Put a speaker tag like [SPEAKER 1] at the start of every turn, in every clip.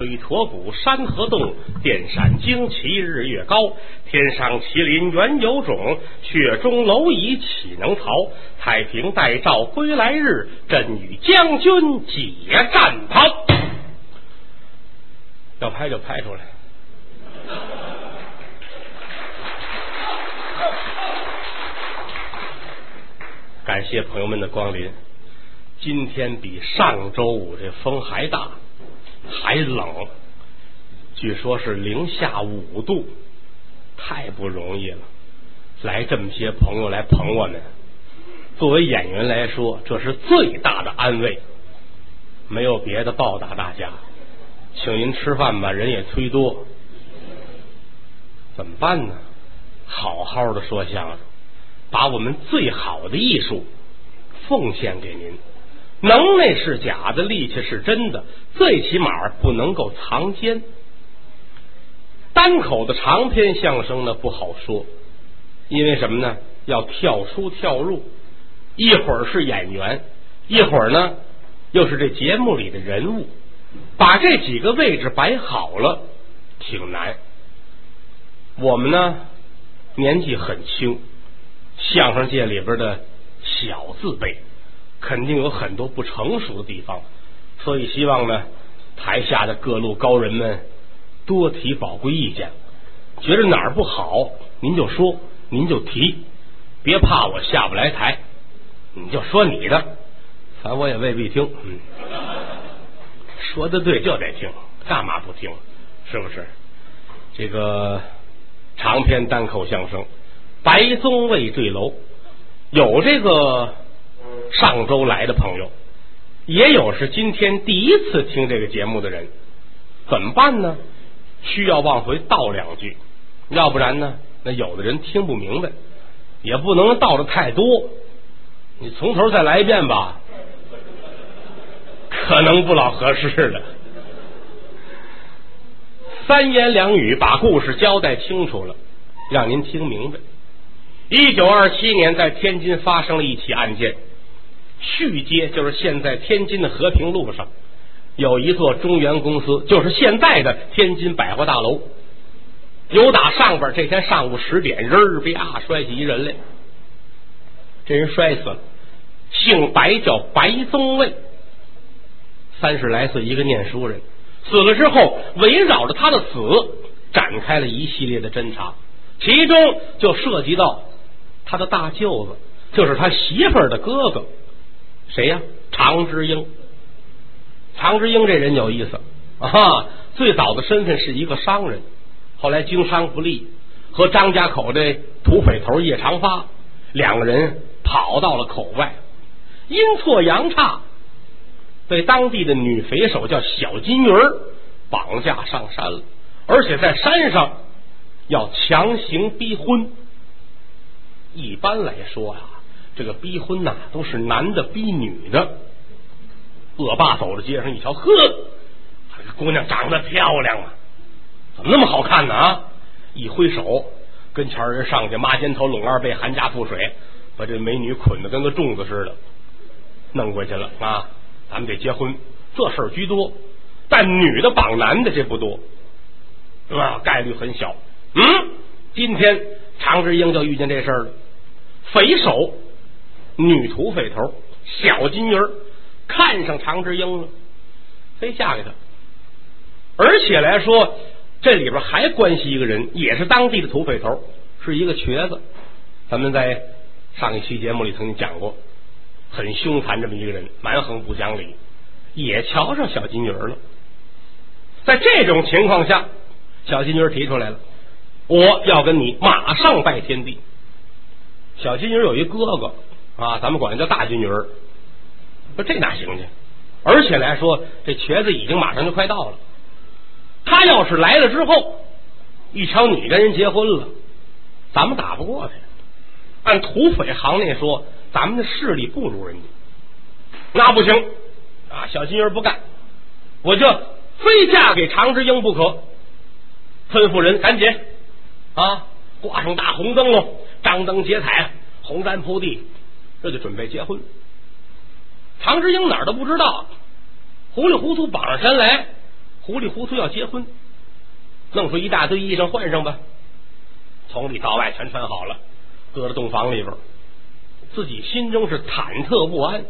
[SPEAKER 1] 北驼谷山河动，电闪惊旗日月高。天上麒麟原有种，雪中蝼蚁岂能逃？太平待诏归来日，朕与将军解战袍。要拍就拍出来。感谢朋友们的光临。今天比上周五这风还大。还冷，据说是零下五度，太不容易了。来这么些朋友来捧我们，作为演员来说，这是最大的安慰。没有别的报答大家，请您吃饭吧，人也忒多，怎么办呢？好好的说相声，把我们最好的艺术奉献给您。能耐是假的，力气是真的，最起码不能够藏奸。单口的长篇相声呢不好说，因为什么呢？要跳出跳入，一会儿是演员，一会儿呢又是这节目里的人物，把这几个位置摆好了，挺难。我们呢年纪很轻，相声界里边的小字辈。肯定有很多不成熟的地方，所以希望呢，台下的各路高人们多提宝贵意见。觉得哪儿不好，您就说，您就提，别怕我下不来台，你就说你的，反正我也未必听。嗯，说的对就得听，干嘛不听？是不是？这个长篇单口相声《白宗卫坠楼》，有这个。上周来的朋友，也有是今天第一次听这个节目的人，怎么办呢？需要往回倒两句，要不然呢，那有的人听不明白，也不能倒的太多。你从头再来一遍吧，可能不老合适的。三言两语把故事交代清楚了，让您听明白。一九二七年，在天津发生了一起案件。续街就是现在天津的和平路上有一座中原公司，就是现在的天津百货大楼。有打上边这天上午十点，人儿啪摔起一人来，这人摔死了，姓白叫白宗卫，三十来岁一个念书人，死了之后围绕着他的死展开了一系列的侦查，其中就涉及到他的大舅子，就是他媳妇儿的哥哥。谁呀？常之英。常之英这人有意思啊！最早的身份是一个商人，后来经商不利，和张家口的土匪头叶长发两个人跑到了口外，阴错阳差被当地的女匪首叫小金鱼儿绑架上山了，而且在山上要强行逼婚。一般来说啊。这个逼婚呐，都是男的逼女的。恶霸走到街上一瞧，呵，这姑娘长得漂亮啊，怎么那么好看呢？啊！一挥手，跟前人上去，抹肩头，拢二背，寒家覆水，把这美女捆的跟个粽子似的，弄过去了啊！咱们得结婚，这事儿居多，但女的绑男的这不多，啊？概率很小。嗯，今天常志英就遇见这事儿了，匪首。女土匪头小金鱼儿看上常志英了，非嫁给他。而且来说，这里边还关系一个人，也是当地的土匪头，是一个瘸子。咱们在上一期节目里曾经讲过，很凶残这么一个人，蛮横不讲理，也瞧上小金鱼儿了。在这种情况下，小金鱼儿提出来了，我要跟你马上拜天地。小金鱼儿有一哥哥。啊，咱们管他叫大金鱼儿，说这哪行去？而且来说，这瘸子已经马上就快到了。他要是来了之后，一瞧你跟人结婚了，咱们打不过他。按土匪行内说，咱们的势力不如人家，那不行啊！小金鱼儿不干，我就非嫁给常之英不可。吩咐人赶紧啊，挂上大红灯笼，张灯结彩，红毡铺地。这就准备结婚，常志英哪儿都不知道，糊里糊涂绑上山来，糊里糊涂要结婚，弄出一大堆衣裳换上吧，从里到外全穿好了，搁在洞房里边，自己心中是忐忑不安。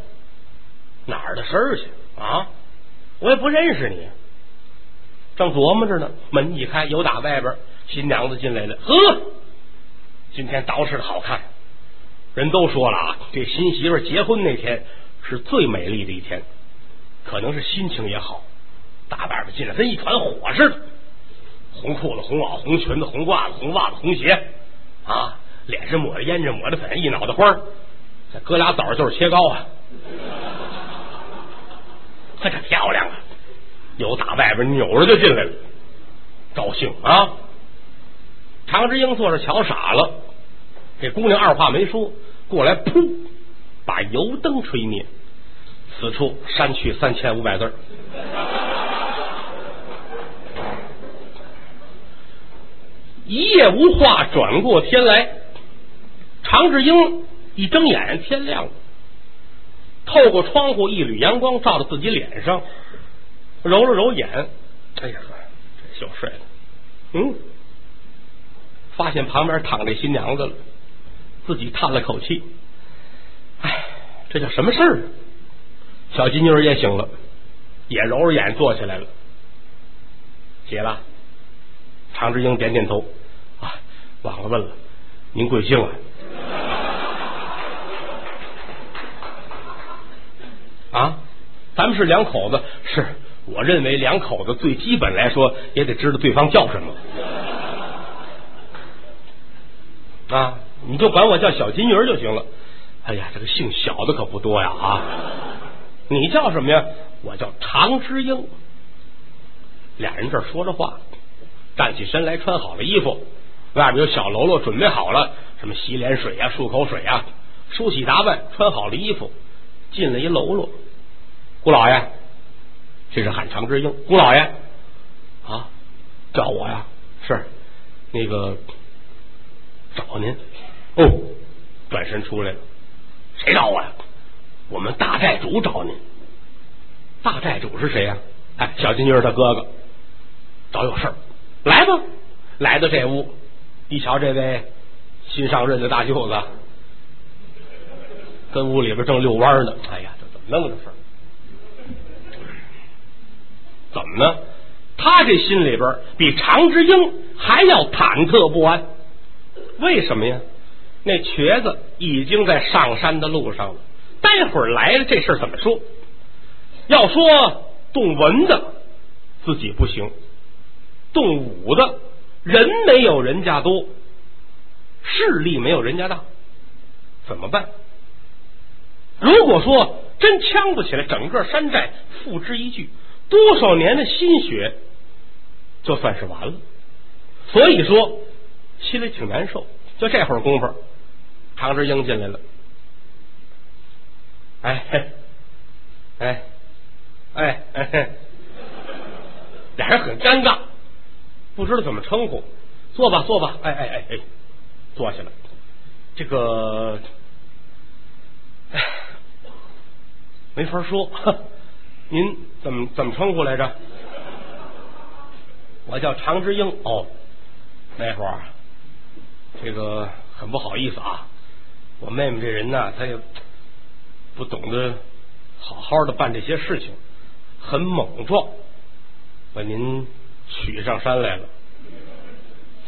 [SPEAKER 1] 哪儿的事儿去啊？我也不认识你。正琢磨着呢，门一开，有打外边新娘子进来了。呵，今天捯饬的好看。人都说了啊，这新媳妇结婚那天是最美丽的一天，可能是心情也好。大外边进来跟一团火似的，红裤子、红袄、红裙子、红褂子、红袜子、红鞋啊，脸上抹着胭脂，抹着粉，一脑袋花这哥俩枣就是切糕啊。可这漂亮啊！有打外边扭着就进来了，高兴啊！常之英坐着瞧傻了，这姑娘二话没说，过来噗，把油灯吹灭，此处删去三千五百字。一夜无话，转过天来，常志英一睁眼，天亮了。透过窗户，一缕阳光照到自己脸上，揉了揉眼，哎呀，这小睡了。嗯，发现旁边躺着新娘子了，自己叹了口气，哎，这叫什么事儿？小金妮也醒了，也揉着眼坐起来了。起了，常志英点点头，啊，忘了问了，您贵姓啊？啊，咱们是两口子，是我认为两口子最基本来说也得知道对方叫什么。啊，你就管我叫小金鱼就行了。哎呀，这个姓小的可不多呀啊！你叫什么呀？我叫常之英。俩人这说着话，站起身来，穿好了衣服，外边有小喽啰准备好了，什么洗脸水呀、漱口水呀，梳洗打扮，穿好了衣服。进来一喽啰，姑老爷，这是喊常之英。姑老爷啊，找我呀？是那个找您哦。转身出来了，谁找我呀？我们大寨主找您。大寨主是谁呀？哎，小金妮他哥哥，找有事儿，来吧。来到这屋，一瞧这位新上任的大舅子。跟屋里边正遛弯呢，哎呀，这怎么弄的事儿？怎么呢？他这心里边比常之英还要忐忑不安。为什么呀？那瘸子已经在上山的路上了，待会儿来了，这事儿怎么说？要说动文的自己不行，动武的人没有人家多，势力没有人家大，怎么办？如果说真呛不起来，整个山寨付之一炬，多少年的心血就算是完了。所以说心里挺难受。就这会儿功夫，常志英进来了，哎哎哎 哎，俩人很尴尬，不知道怎么称呼。坐吧，坐吧，哎哎哎哎，坐下了。这个，哎。没法说，您怎么怎么称呼来着？我叫常之英。哦，那会儿这个很不好意思啊，我妹妹这人呢，她也不懂得好好的办这些事情，很莽撞，把您娶上山来了。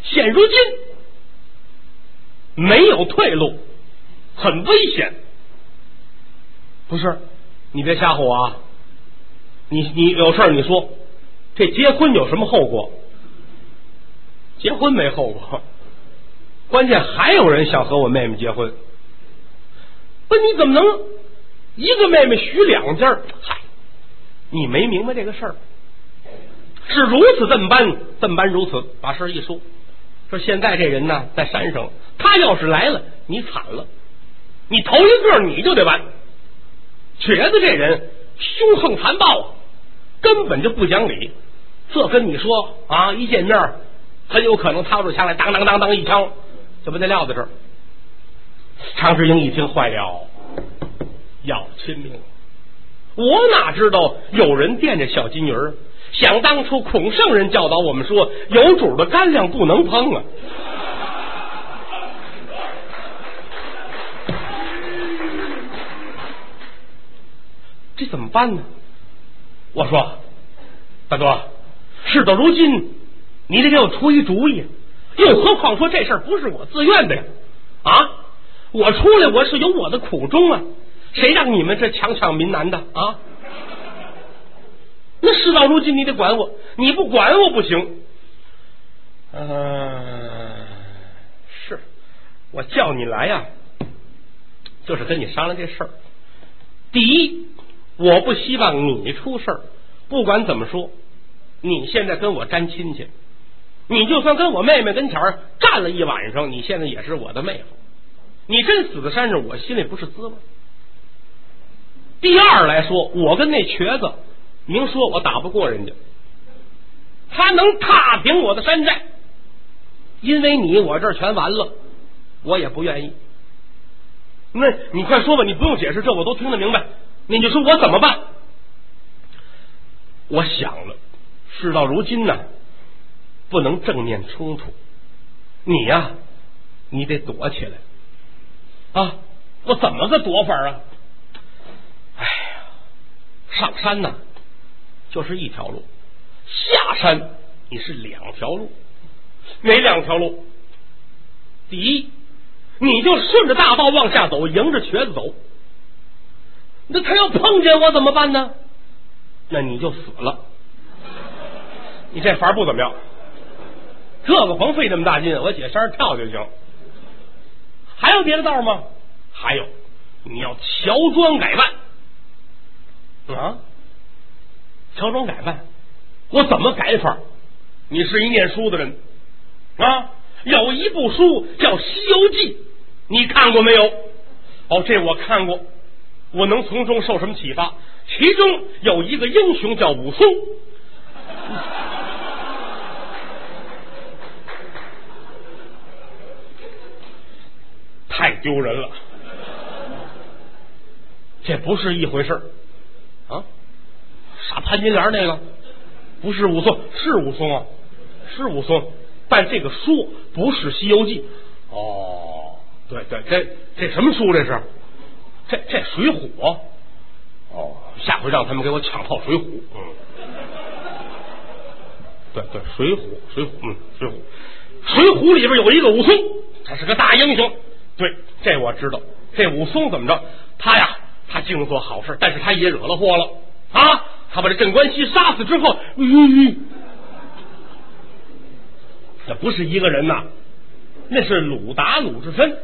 [SPEAKER 1] 现如今没有退路，很危险，不是？你别吓唬我啊！你你有事你说，这结婚有什么后果？结婚没后果，关键还有人想和我妹妹结婚。不，你怎么能一个妹妹许两家？嗨，你没明白这个事儿，是如此这么般，这么般如此。把事儿一说，说现在这人呢在山上，他要是来了，你惨了，你头一个你就得完。瘸子这人凶横残暴，根本就不讲理。这跟你说啊，一见面很有可能掏出枪来，当当当当一枪就把那撂在这儿。常志英一听坏了，要亲命！我哪知道有人惦着小金鱼儿？想当初孔圣人教导我们说，有主的干粮不能碰啊。这怎么办呢？我说，大哥，事到如今，你得给我出一主意。又何况说这事儿不是我自愿的呀？啊，我出来我是有我的苦衷啊。谁让你们这强抢民男的啊？那事到如今，你得管我，你不管我不行。嗯，是我叫你来呀，就是跟你商量这事儿。第一，我不希望你出事儿。不管怎么说，你现在跟我沾亲戚，你就算跟我妹妹跟前儿站了一晚上，你现在也是我的妹夫。你真死在山上，我心里不是滋味。第二来说，我跟那瘸子明说，我打不过人家，他能踏平我的山寨，因为你我这儿全完了，我也不愿意。那你快说吧，你不用解释，这我都听得明白。你就说我怎么办？我想了，事到如今呢，不能正面冲突，你呀，你得躲起来啊！我怎么个躲法啊？哎呀，上山呢，就是一条路；下山你是两条路。哪两条路？第一，你就顺着大道往下走，迎着瘸子走。那他要碰见我怎么办呢？那你就死了。你这法不怎么样。这个甭费那么大劲，我姐山上跳就行。还有别的道吗？还有，你要乔装改扮。啊，乔装改扮，我怎么改法？你是一念书的人啊，有一部书叫《西游记》，你看过没有？哦，这我看过，我能从中受什么启发？其中有一个英雄叫武松，丢人了，这不是一回事啊！杀潘金莲那个不是武松，是武松啊，是武松，但这个书不是《西游记》哦。对对，这这什么书？这是这这《水浒》哦。下回让他们给我抢套《水浒》。嗯，对对，《水浒》《水浒》嗯，《水浒》《水浒》里边有一个武松，他是个大英雄。对，这我知道。这武松怎么着？他呀。他净做好事，但是他也惹了祸了啊！他把这镇关西杀死之后，嗯，这不是一个人呐，那是鲁达鲁智深，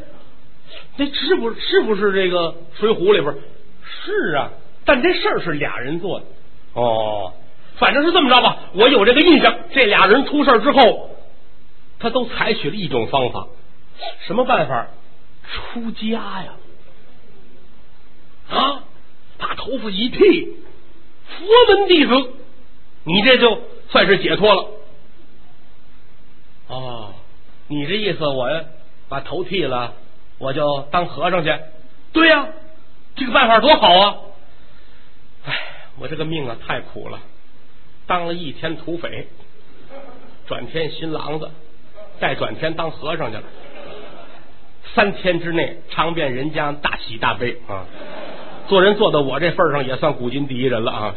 [SPEAKER 1] 那是不是不是这个《水浒》里边？是啊，但这事儿是俩人做的哦。反正是这么着吧，我有这个印象。这俩人出事之后，他都采取了一种方法，什么办法？出家呀！啊！把头发一剃，佛门弟子，你这就算是解脱了。哦，你这意思，我把头剃了，我就当和尚去？对呀，这个办法多好啊！哎，我这个命啊，太苦了，当了一天土匪，转天新郎子，再转天当和尚去了。三天之内尝遍人间大喜大悲啊！做人做到我这份上，也算古今第一人了啊！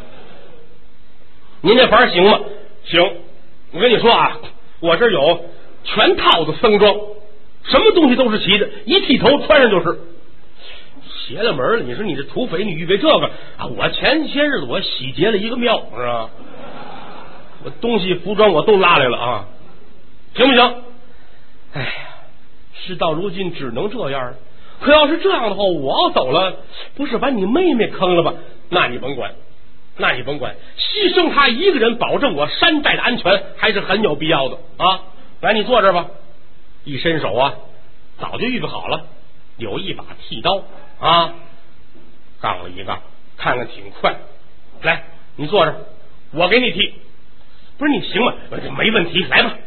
[SPEAKER 1] 您这法行吗？行，我跟你说啊，我这有全套的僧装，什么东西都是齐的，一剃头穿上就是。邪了门了！你说你这土匪，你预备这个啊？我前些日子我洗劫了一个庙，是吧？我东西服装我都拉来了啊，行不行？哎呀，事到如今只能这样了。可要是这样的话，我要走了，不是把你妹妹坑了吧？那你甭管，那你甭管，牺牲她一个人，保证我山寨的安全，还是很有必要的啊！来，你坐这吧。一伸手啊，早就预备好了，有一把剃刀啊，杠了一杠，看看挺快。来，你坐这，我给你剃。不是你行吗？没问题，来吧，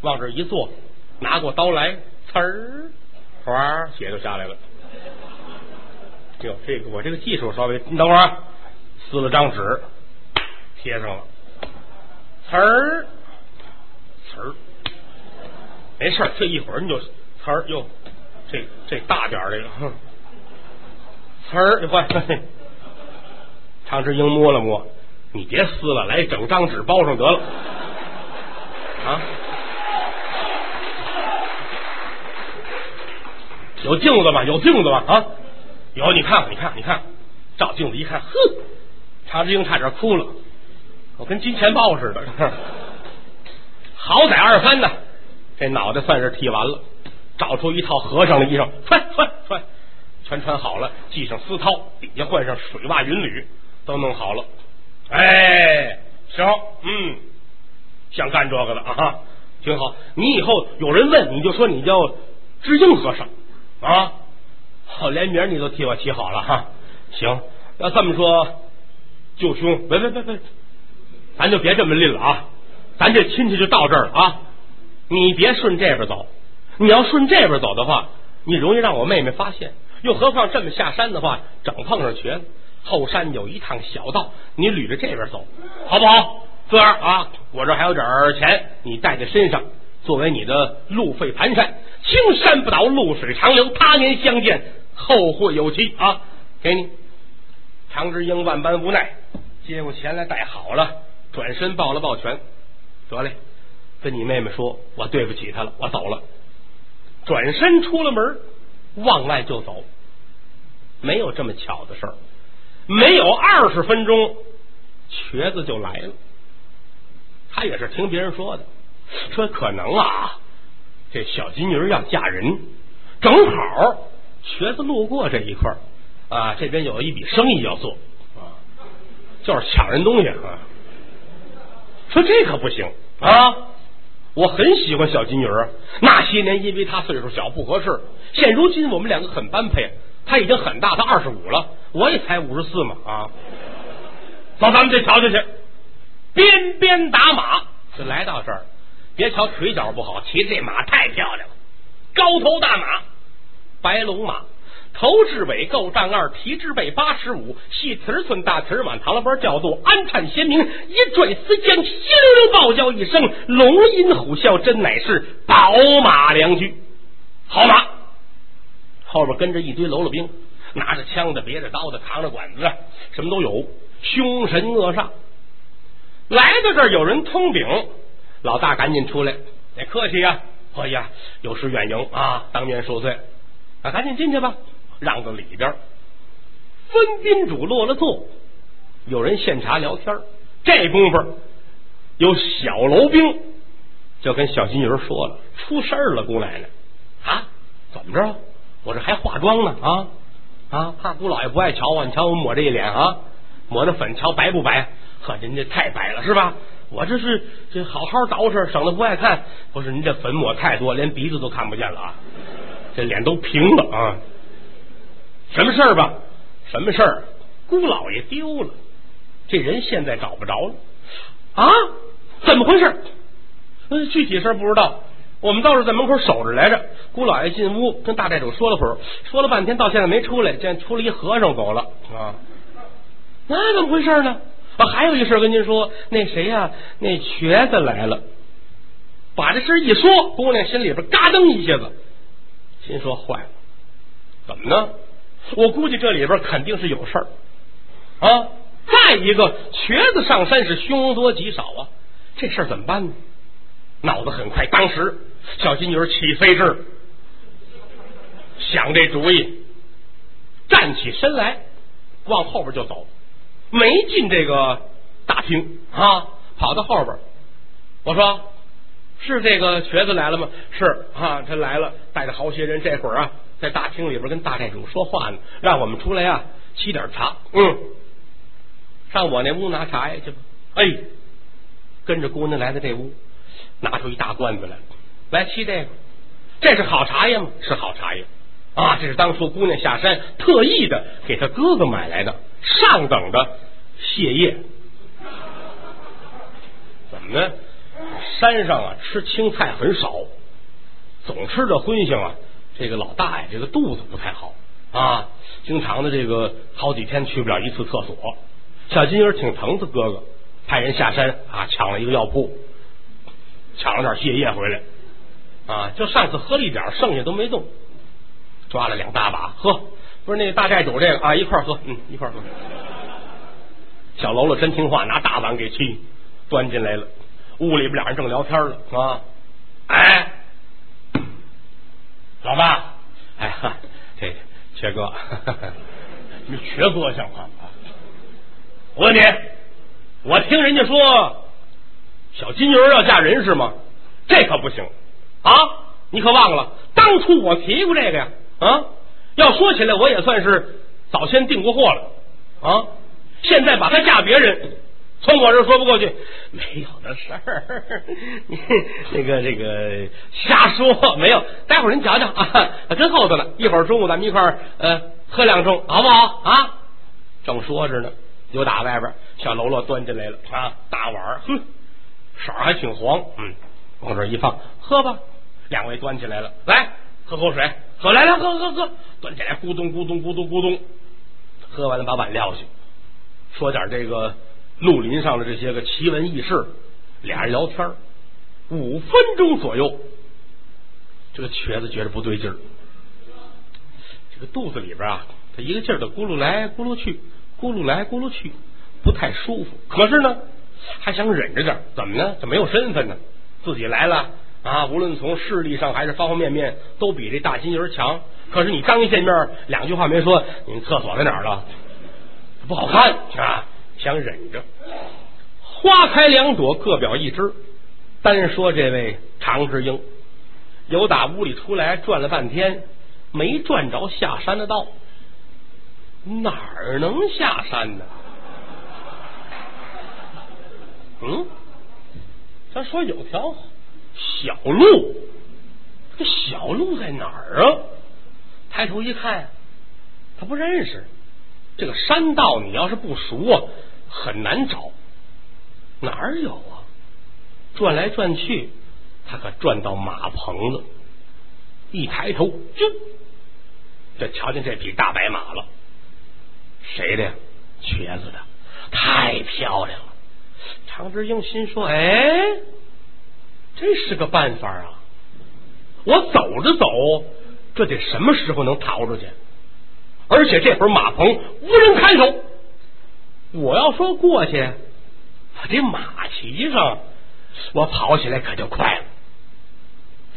[SPEAKER 1] 往这一坐，拿过刀来，呲儿。哗，血就下来了。哟，这个我这个技术稍微，你等会儿，撕了张纸，贴上了。词儿词儿，没事这一会儿你就词儿哟，这这大点儿这个，词儿你换。常志英摸了摸，你别撕了，来整张纸包上得了啊。有镜子吗？有镜子吗？啊，有，你看，你看，你看，照镜子一看，呵，常志英差点哭了，我跟金钱豹似的。好歹二番呢，这脑袋算是剃完了，找出一套和尚的衣裳，穿穿穿，全穿好了，系上丝绦，底下换上水袜云履，都弄好了。哎，行，嗯，想干这个的啊，挺好。你以后有人问，你就说你叫知英和尚。啊，好，连名你都替我起好了哈。行，要这么说，舅兄，别别别别，咱就别这么拎了啊。咱这亲戚就到这儿了啊。你别顺这边走，你要顺这边走的话，你容易让我妹妹发现。又何况这么下山的话，整碰上瘸子。后山有一趟小道，你捋着这边走，好不好？这样啊，我这还有点钱，你带在身上。作为你的路费盘缠，青山不倒，露水长流，他年相见，后会有期啊！给你，常之英万般无奈，接过钱来带好了，转身抱了抱拳，得嘞，跟你妹妹说，我对不起她了，我走了。转身出了门，往外就走，没有这么巧的事儿，没有二十分钟，瘸子就来了，他也是听别人说的。说可能啊，这小金鱼要嫁人，正好瘸子路过这一块儿啊，这边有一笔生意要做啊，就是抢人东西啊。说这可不行啊，我很喜欢小金鱼那些年因为他岁数小不合适，现如今我们两个很般配，他已经很大，他二十五了，我也才五十四嘛啊。走，咱们这瞧瞧去，边边打马就来到这儿。别瞧腿脚不好，骑这马太漂亮了。高头大马，白龙马，头至尾够丈二，蹄至背八十五，细蹄寸大蹄满，唐了班叫做安颤鲜明，一拽丝缰，稀溜溜暴叫一声，龙吟虎啸，真乃是宝马良驹。好马，后边跟着一堆喽啰兵，拿着枪的，别着刀的，扛着管子的，什么都有，凶神恶煞。来到这儿，有人通禀。老大赶紧出来，得客气呀！哎呀，有失远迎啊，当面受罪啊！赶紧进去吧，让到里边。分宾主落了座，有人献茶聊天。这功夫，有小楼兵就跟小金鱼说了：“出事儿了，姑奶奶啊！怎么着？我这还化妆呢啊啊！怕姑老爷不爱瞧我，你瞧我抹这一脸啊，抹的粉，瞧白不白？呵，人家太白了，是吧？”我这是这好好捯饬，省得不爱看。不是您这粉抹太多，连鼻子都看不见了啊！这脸都平了啊！什么事儿吧？什么事儿？姑老爷丢了，这人现在找不着了啊？怎么回事？嗯，具体事儿不知道。我们倒是在门口守着来着。姑老爷进屋跟大寨主说了会儿，说了半天，到现在没出来。见出了一和尚走了啊？那怎么回事呢？我，还有一事跟您说，那谁呀？那瘸子来了，把这事一说，姑娘心里边嘎噔一下子，心说坏了，怎么呢？我估计这里边肯定是有事儿啊！再一个，瘸子上山是凶多吉少啊，这事儿怎么办呢？脑子很快，当时小金鱼起飞智，想这主意，站起身来，往后边就走。没进这个大厅啊，跑到后边。我说是这个瘸子来了吗？是啊，他来了，带着好些人。这会儿啊，在大厅里边跟大寨主说话呢，让我们出来啊，沏点茶。嗯，上我那屋拿茶叶去吧。哎，跟着姑娘来到这屋，拿出一大罐子来，来沏这个。这是好茶叶吗？是好茶叶啊！这是当初姑娘下山特意的给他哥哥买来的。上等的泻叶，怎么呢？山上啊，吃青菜很少，总吃着荤腥啊。这个老大爷这个肚子不太好啊，经常的这个好几天去不了一次厕所。小金鱼挺疼他哥哥，派人下山啊，抢了一个药铺，抢了点泻液回来啊，就上次喝了一点，剩下都没动，抓了两大把喝，不是那大寨主这个啊，一块喝，嗯，一块喝。小喽啰真听话，拿大碗给沏，端进来了。屋里边俩人正聊天呢，啊，哎，老爸，哎哈，这缺哥，你缺哥像话吗？我问你，我听人家说小金鱼要嫁人是吗？这可不行啊！你可忘了当初我提过这个呀？啊，要说起来，我也算是早先订过货了啊。现在把她嫁别人，从我这说不过去，没有的事儿。这个这个瞎说，没有。待会儿您瞧瞧啊，真厚道了。一会儿中午咱们一块儿呃喝两盅，好不好啊？正说着呢，有打外边小喽啰端进来了啊，大碗，哼，色儿还挺黄，嗯，往这一放，喝吧。两位端起来了，来喝口水，喝来来喝喝喝，端起来咕咚咕咚咕咚咕咚，喝完了把碗撂下。说点这个绿林上的这些个奇闻异事，俩人聊天五分钟左右，这个瘸子觉得不对劲儿，这个肚子里边啊，他一个劲儿的咕噜来咕噜去，咕噜来咕噜去，不太舒服。可是呢，还想忍着点，怎么呢？这没有身份呢，自己来了啊，无论从势力上还是方方面面，都比这大金人强。可是你刚一见面，两句话没说，你厕所在哪儿了？不好看啊，想忍着。花开两朵，各表一枝。单说这位常之英，由打屋里出来转了半天，没转着下山的道。哪儿能下山呢？嗯，咱说有条小路，这小路在哪儿啊？抬头一看，他不认识。这个山道，你要是不熟啊，很难找。哪儿有啊？转来转去，他可转到马棚子。一抬头，就这瞧见这匹大白马了。谁的呀？瘸子的，太漂亮了。常志英心说：“哎，这是个办法啊！我走着走，这得什么时候能逃出去？”而且这会儿马棚无人看守，我要说过去，这马骑上，我跑起来可就快了。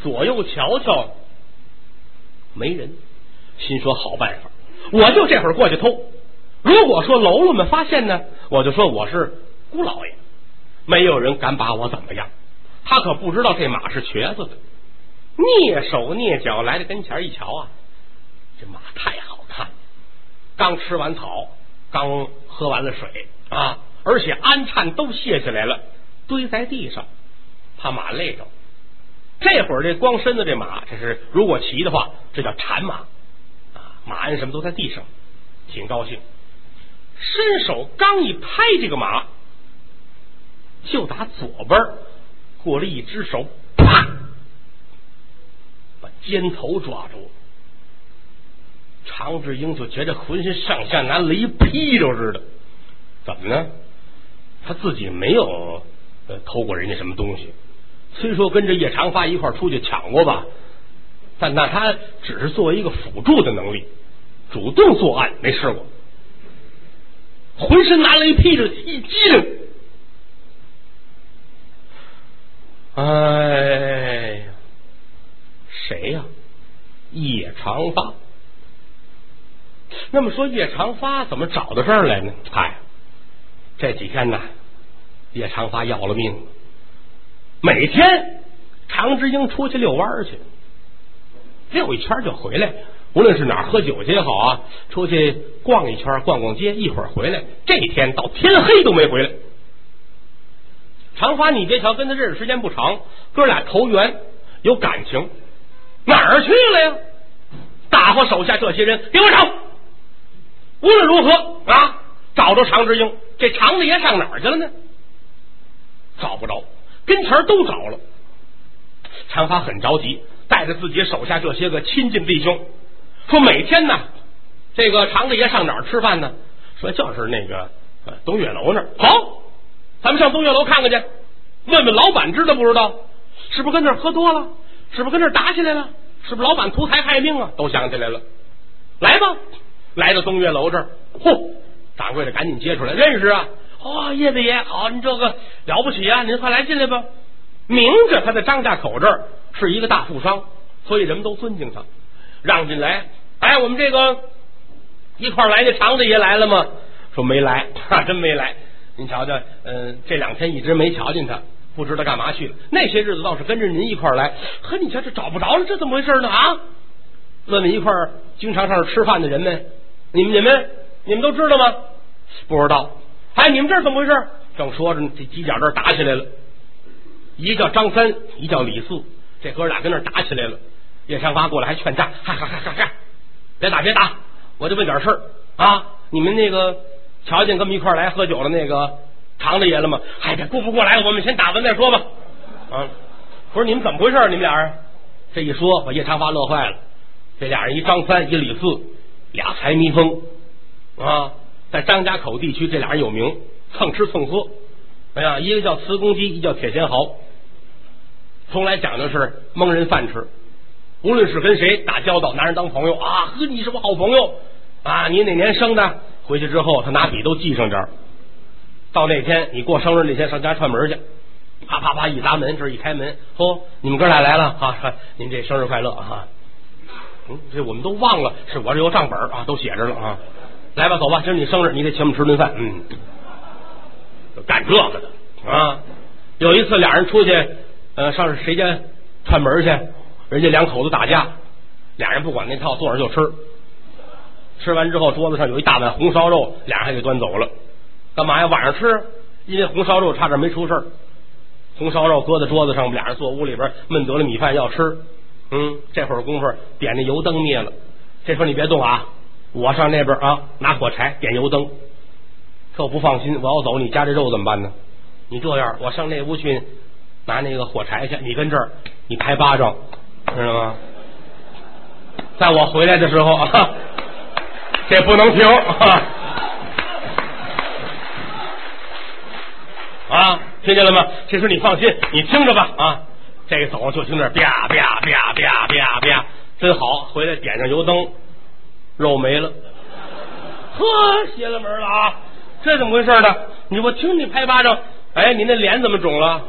[SPEAKER 1] 左右瞧瞧，没人，心说好办法，我就这会儿过去偷。如果说喽啰们发现呢，我就说我是姑老爷，没有人敢把我怎么样。他可不知道这马是瘸子的，蹑手蹑脚来到跟前一瞧啊，这马太好看了。刚吃完草，刚喝完了水啊，而且鞍颤都卸下来了，堆在地上，怕马累着。这会儿这光身子这马，这是如果骑的话，这叫缠马啊，马鞍什么都在地上，挺高兴。伸手刚一拍这个马，就打左边过了一只手，啪，把肩头抓住了。常志英就觉得浑身上下拿雷劈着似的，怎么呢？他自己没有偷过人家什么东西，虽说跟着叶长发一块出去抢过吧，但那他只是作为一个辅助的能力，主动作案没试过。浑身拿雷劈着，一激灵，哎呀，谁呀？叶长发。那么说叶长发怎么找到这儿来呢？嗨，这几天呢，叶长发要了命。每天常之英出去遛弯去，遛一圈就回来。无论是哪儿喝酒去也好啊，出去逛一圈，逛逛街，一会儿回来。这天到天黑都没回来。长发，你别瞧跟他认识时间不长，哥俩投缘有感情，哪儿去了呀？大伙手下这些人给我找！无论如何啊，找着常之英，这常子爷上哪儿去了呢？找不着，跟前都找了。常发很着急，带着自己手下这些个亲近弟兄，说每天呢，这个常子爷上哪儿吃饭呢？说就是那个呃东岳楼那儿。好，咱们上东岳楼看看去，问问老板知道不知道？是不是跟那儿喝多了？是不是跟那儿打起来了？是不是老板图财害命啊？都想起来了。来吧，来到东岳楼这儿，嚯！掌柜的赶紧接出来，认识啊！哇，叶子爷好，你这个了不起啊！您快来进来吧。明着他在张家口这儿是一个大富商，所以人们都尊敬他，让进来。哎，我们这个一块来的常子爷来了吗？说没来，哈，真没来。您瞧瞧，嗯，这两天一直没瞧见他，不知道干嘛去了。那些日子倒是跟着您一块来，呵，你瞧这找不着了，这怎么回事呢？啊？问问一块经常上这吃饭的人们，你们、你们、你们都知道吗？不知道。哎，你们这是怎么回事？正说着呢，这犄角这打起来了。一个叫张三，一叫李四，这哥俩跟那打起来了。叶长发过来还劝架，嗨嗨嗨嗨嗨，别打别打，我就问点事儿啊。你们那个瞧见跟我们一块来喝酒了那个常大爷了吗？嗨，这顾不过来，我们先打完再说吧。啊，不是你们怎么回事？你们俩人这一说，把叶长发乐坏了。这俩人一张三，一李四，俩财迷疯啊。在张家口地区，这俩人有名，蹭吃蹭喝。哎呀，一个叫磁公鸡，一个叫铁仙豪，从来讲的是蒙人饭吃。无论是跟谁打交道，拿人当朋友啊，呵，你是我好朋友啊！你哪年生的？回去之后，他拿笔都记上点儿。到那天你过生日那天上家串门去，啪啪啪一砸门，这一开门，嚯，你们哥俩来了啊！您这生日快乐啊！嗯，这我们都忘了，是我这有账本啊，都写着了啊。来吧，走吧，今儿你生日，你得请我们吃顿饭。嗯，干这个的啊！有一次俩人出去，呃，上谁家串门去，人家两口子打架，俩人不管那套，坐着就吃。吃完之后，桌子上有一大碗红烧肉，俩人还给端走了。干嘛呀？晚上吃，因为红烧肉差点没出事儿红烧肉搁在桌子上，俩人坐屋里边闷得了米饭要吃。嗯，这会儿功夫点那油灯灭了，这时候你别动啊。我上那边啊，拿火柴点油灯。特不放心，我要走，你家这肉怎么办呢？你这样，我上那屋去拿那个火柴去，你跟这儿，你拍巴掌，知道吗？在我回来的时候啊，这不能停 啊！听见了吗？这时候你放心，你听着吧啊！这走就听着啪啪啪啪啪啪，真好！回来点上油灯。肉没了，呵，邪了门了啊！这怎么回事呢？你我听你拍巴掌，哎，你那脸怎么肿了？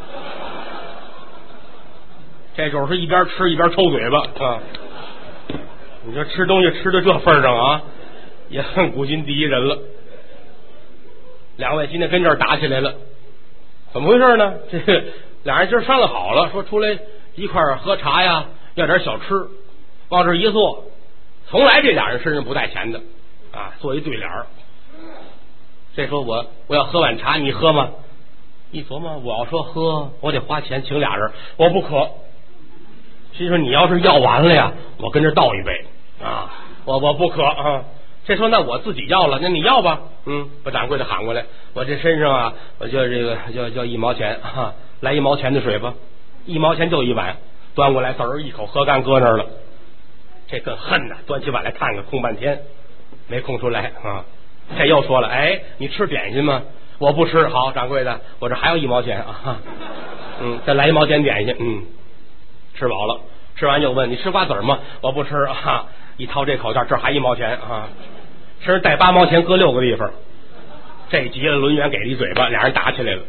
[SPEAKER 1] 这种是一边吃一边抽嘴巴啊！你说吃东西吃到这份上啊，也算古今第一人了。两位今天跟这儿打起来了，怎么回事呢？这 俩人今儿商量好了，说出来一块儿喝茶呀，要点小吃，往这一坐。从来这俩人身上不带钱的啊，做一对联儿。这说我我要喝碗茶，你喝吗？一琢磨，我要说喝，我得花钱请俩人，我不渴。心说你要是要完了呀，我跟这倒一杯啊，我我不渴啊。这说那我自己要了，那你要吧？嗯，把掌柜的喊过来，我这身上啊，我就这个就就一毛钱啊，来一毛钱的水吧，一毛钱就一碗，端过来，嘚儿一口喝干，搁那儿了。这更恨呐！端起碗来看看，空半天没空出来啊！这又说了，哎，你吃点心吗？我不吃。好，掌柜的，我这还有一毛钱啊！嗯，再来一毛钱点心。嗯，吃饱了，吃完又问你吃瓜子吗？我不吃啊！一掏这口袋，这还一毛钱啊！身上带八毛钱，搁六个地方。这急了，轮圆给了一嘴巴，俩人打起来了。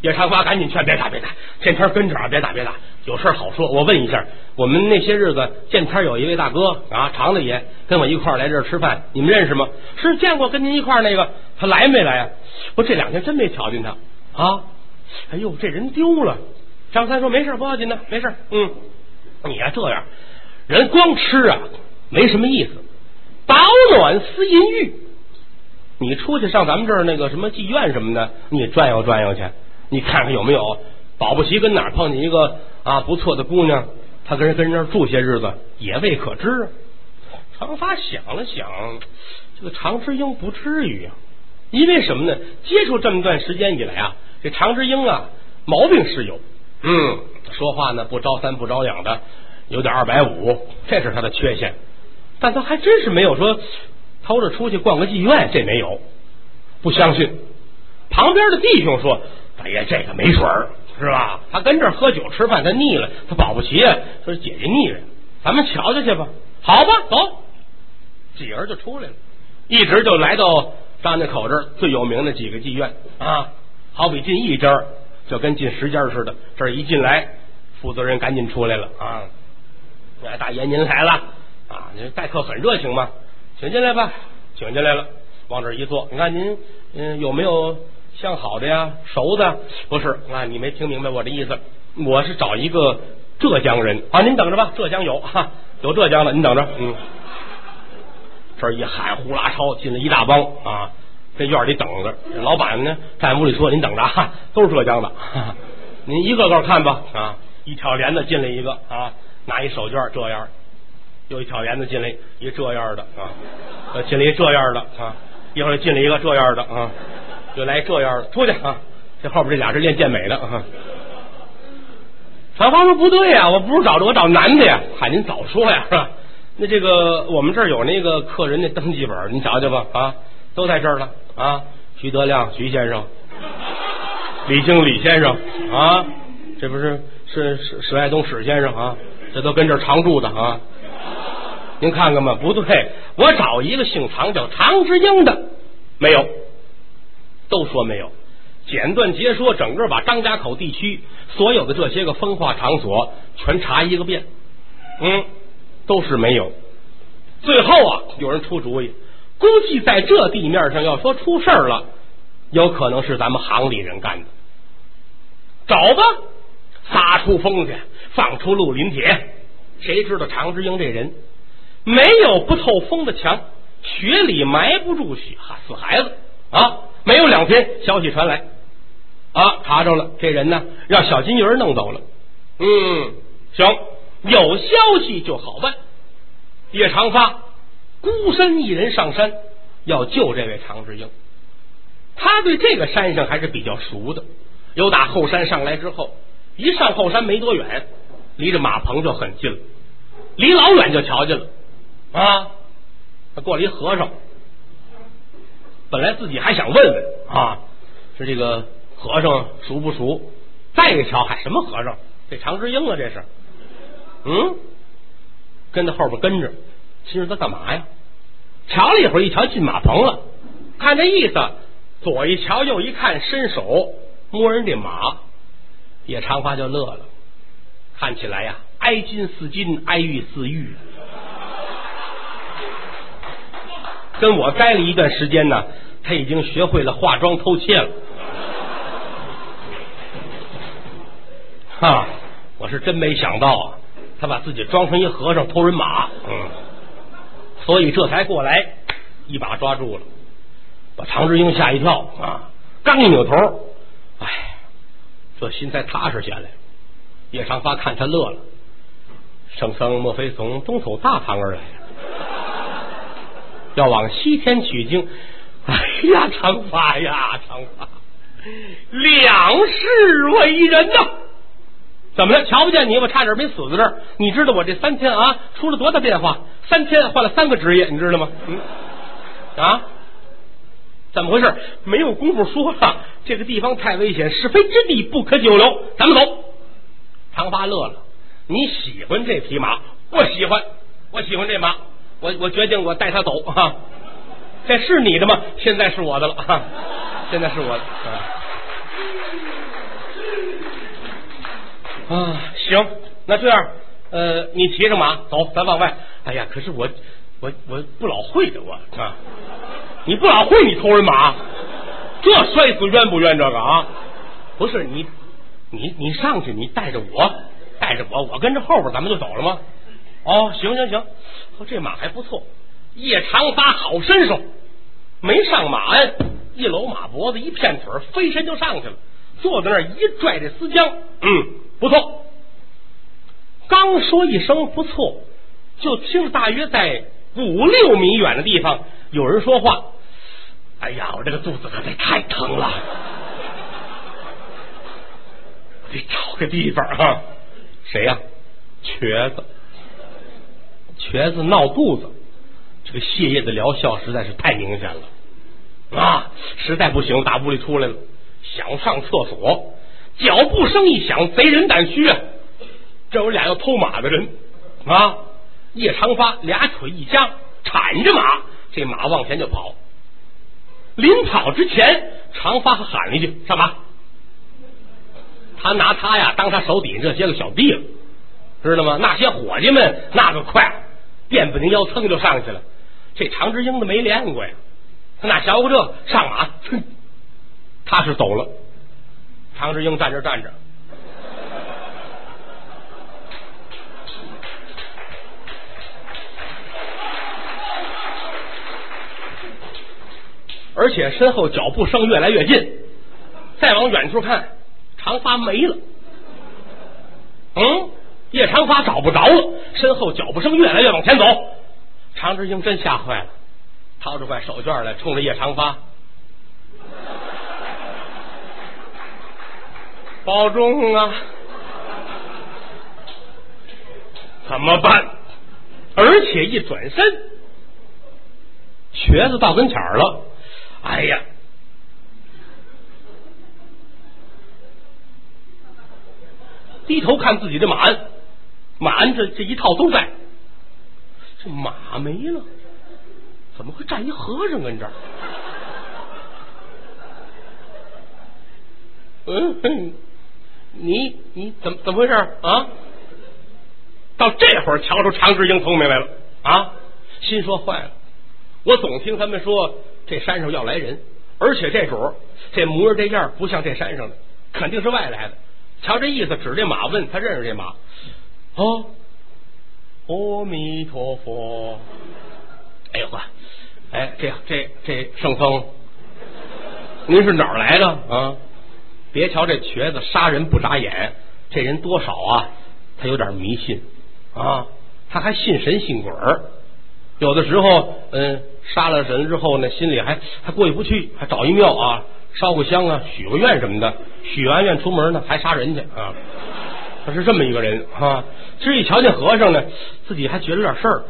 [SPEAKER 1] 叶长发赶紧劝：别打，别打，见天跟着啊，别打，别打。有事好说，我问一下，我们那些日子见天有一位大哥啊，常大爷跟我一块来这儿吃饭，你们认识吗？是见过，跟您一块那个，他来没来啊？我这两天真没瞧见他啊！哎呦，这人丢了。张三说没事，不要紧的，没事。嗯，你呀这样，人光吃啊没什么意思，保暖思淫欲。你出去上咱们这儿那个什么妓院什么的，你转悠转悠去，你看看有没有，保不齐跟哪儿碰见一个。啊，不错的姑娘，他跟人跟人住些日子也未可知。长发想了想，这个常之英不至于啊，因为什么呢？接触这么段时间以来啊，这常之英啊，毛病是有，嗯，说话呢不招三不招两的，有点二百五，这是他的缺陷。但他还真是没有说偷着出去逛个妓院，这没有。不相信，旁边的弟兄说：“大爷，这个没水儿，是吧？他跟这儿喝酒吃饭，他腻了，他保不齐啊。说姐姐腻了，咱们瞧瞧去吧。好吧，走。几人就出来了，一直就来到张家口这儿最有名的几个妓院啊，好比进一家，就跟进十家似的。这一进来，负责人赶紧出来了啊！大爷您来了啊！您待客很热情嘛，请进来吧，请进来了。往这一坐，你看您嗯有没有相好的呀？熟的不是啊？你没听明白我的意思？我是找一个浙江人啊，您等着吧，浙江有哈，有浙江的，您等着。嗯，这一喊呼啦超进了一大帮啊，在院里等着。老板呢，站屋里说：“您等着，哈，都是浙江的，您一个个看吧。”啊，一挑帘子进来一个啊，拿一手绢这样，又一挑帘子进来一这样的啊，进来一这样的啊。一会儿进来一个这样的啊，又来这样的，出去啊！这后边这俩是练健美的啊。长发说不对呀，我不是找着我找男的呀，喊您早说呀，是吧？那这个我们这儿有那个客人的登记本，您瞧瞧吧啊，都在这儿了啊。徐德亮徐先生，李经李先生啊，这不是是史史爱东史先生啊，这都跟这儿常住的啊。您看看吧，不对，我找一个姓常叫常之英的，没有，都说没有。简短截说，整个把张家口地区所有的这些个风化场所全查一个遍，嗯，都是没有。最后啊，有人出主意，估计在这地面上要说出事儿了，有可能是咱们行里人干的。找吧，撒出风去，放出绿林铁，谁知道常之英这人？没有不透风的墙，雪里埋不住雪死孩子啊！没有两天，消息传来啊，查着了，这人呢让小金鱼弄走了。嗯，行，有消息就好办。叶长发孤身一人上山，要救这位常志英。他对这个山上还是比较熟的，由打后山上来之后，一上后山没多远，离着马棚就很近了，离老远就瞧见了。啊，他过来一和尚，本来自己还想问问啊，是这个和尚熟不熟？再一瞧，还什么和尚？这常之英啊，这是，嗯，跟在后边跟着，心说他干嘛呀？瞧了一会儿，一瞧进马棚了，看这意思，左一瞧，右一看，伸手摸人这马，叶长发就乐了，看起来呀，哀金似金，哀玉似玉。跟我待了一段时间呢，他已经学会了化妆偷窃了。哈，我是真没想到啊，他把自己装成一和尚偷人马，嗯，所以这才过来一把抓住了，把常志英吓一跳啊！刚一扭头，哎，这心才踏实下来。叶长发看他乐了，圣僧莫非从东土大唐而来？要往西天取经，哎呀，长发呀，长发，两世为人呐！怎么了？瞧不见你，我差点没死在这儿。你知道我这三天啊，出了多大变化？三天换了三个职业，你知道吗？嗯啊，怎么回事？没有功夫说了，这个地方太危险，是非之地不可久留。咱们走。长发乐了，你喜欢这匹马？不喜欢，我喜欢这马。我我决定我带他走啊！这是你的吗？现在是我的了啊！现在是我的啊！行，那这样呃，你骑上马走，咱往外。哎呀，可是我我我不老会的我啊！你不老会，你偷人马，这摔死冤不冤？这个啊，不是你你你上去，你带着我，带着我，我跟着后边，咱们就走了吗？哦，行行行，这马还不错，叶长发好身手，没上马鞍，一搂马脖子，一片腿，飞身就上去了，坐在那儿一拽这丝缰，嗯，不错。刚说一声不错，就听着大约在五六米远的地方有人说话：“哎呀，我这个肚子可得太疼了，得找个地方啊。”谁呀？瘸子。瘸子闹肚子，这个泻液的疗效实在是太明显了啊，实在不行，打屋里出来了，想上厕所，脚步声一响，贼人胆虚啊！这有俩要偷马的人啊！叶长发俩腿一夹，铲着马，这马往前就跑。临跑之前，长发喊了一句：“上马！”他拿他呀当他手底下这些个小弟了，知道吗？那些伙计们那个快，垫不灵腰蹭就上去了。这常志英的没练过呀，他哪学过这上马？哼他是走了。常志英站这站着，而且身后脚步声越来越近，再往远处看。长发没了，嗯，叶长发找不着了，身后脚步声越来越往前走，常志英真吓坏了，掏出块手绢来，冲着叶长发，保重啊，怎么办？而且一转身，瘸子到跟前了，哎呀！低头看自己的马鞍，马鞍这这一套都在，这马没了，怎么会站一和尚跟这儿？嗯，你你怎么怎么回事啊？到这会儿瞧出常志英聪明来了啊！心说坏了，我总听他们说这山上要来人，而且这主这模样这样不像这山上的，肯定是外来的。瞧这意思，指这马问他认识这马。哦，阿弥陀佛。哎呦呵，哎，这这这圣僧，您是哪儿来的啊？别瞧这瘸子杀人不眨眼，这人多少啊？他有点迷信啊，他还信神信鬼儿。有的时候，嗯，杀了人之后呢，心里还还过意不去，还找一庙啊。烧个香啊，许个愿什么的，许完愿出门呢，还杀人去啊！他是这么一个人啊。这一瞧见和尚呢，自己还觉得有点事儿。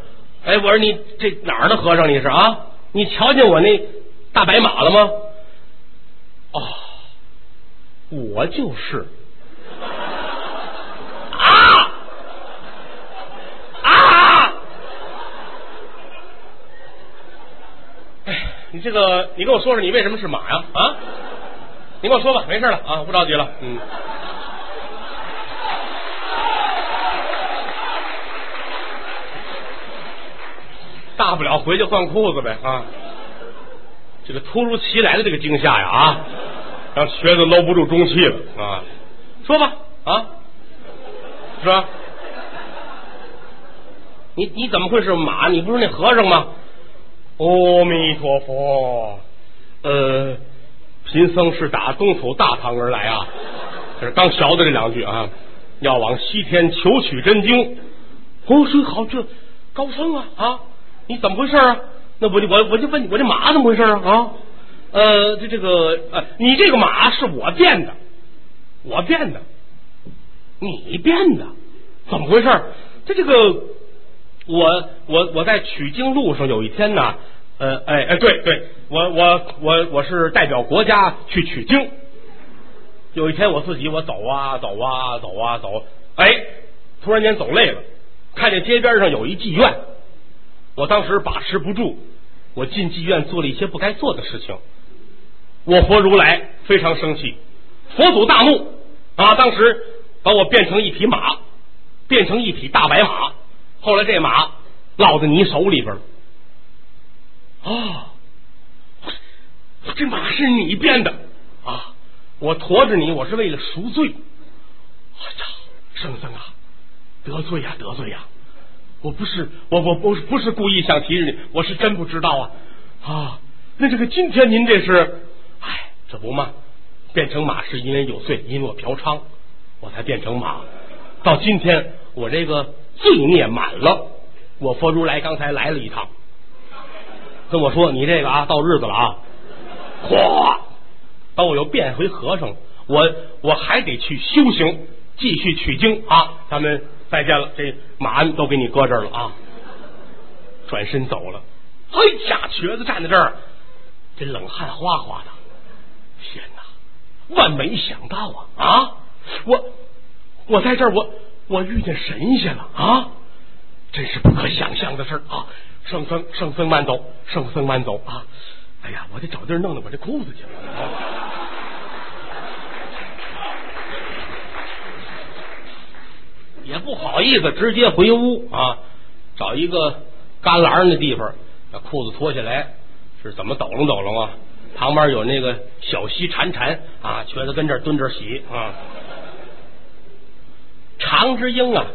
[SPEAKER 1] 哎，我说你这哪儿的和尚你是啊？你瞧见我那大白马了吗？哦，我就是。啊啊！哎，你这个，你跟我说说，你为什么是马呀？啊？你跟我说吧，没事了啊，不着急了。嗯，大不了回去换裤子呗啊。这个突如其来的这个惊吓呀啊，让瘸子搂不住中气了啊。说吧啊，是吧？你你怎么会是马？你不是那和尚吗？阿弥陀佛，呃。贫僧是打东土大唐而来啊，这是刚学的这两句啊，要往西天求取真经。哦，说好这高僧啊啊，你怎么回事啊？那我就我我就问你，我这马怎么回事啊？啊，呃，这这个呃，你这个马是我变的，我变的，你变的，怎么回事？这这个我我我在取经路上有一天呢。呃，哎哎，对对，我我我我是代表国家去取经。有一天我自己我走啊走啊走啊走，哎，突然间走累了，看见街边上有一妓院，我当时把持不住，我进妓院做了一些不该做的事情。我佛如来非常生气，佛祖大怒啊！当时把我变成一匹马，变成一匹大白马。后来这马落在你手里边了。哦，这马是你变的啊！我驮着你，我是为了赎罪。哎呀，圣僧啊，得罪呀，得罪呀！我不是，我我不不是故意想提示你，我是真不知道啊啊！那这个今天您这是，哎，这不嘛，变成马是因为有罪，因为我嫖娼，我才变成马。到今天我这个罪孽满了，我佛如来刚才来了一趟。跟我说，你这个啊，到日子了啊，嚯，把我又变回和尚，我我还得去修行，继续取经啊。咱们再见了，这马鞍都给你搁这儿了啊。转身走了。哎呀，瘸子站在这儿，这冷汗哗哗的。天哪，万没想到啊啊！我我在这儿，我我遇见神仙了啊！真是不可想象的事啊！圣僧，圣僧慢走，圣僧慢走啊！哎呀，我得找地儿弄弄我这裤子去了。也不好意思直接回屋啊，找一个旮旯的地方，把裤子脱下来，是怎么抖楞抖楞啊？旁边有那个小溪潺潺啊，瘸子跟这蹲着洗啊。常之英啊，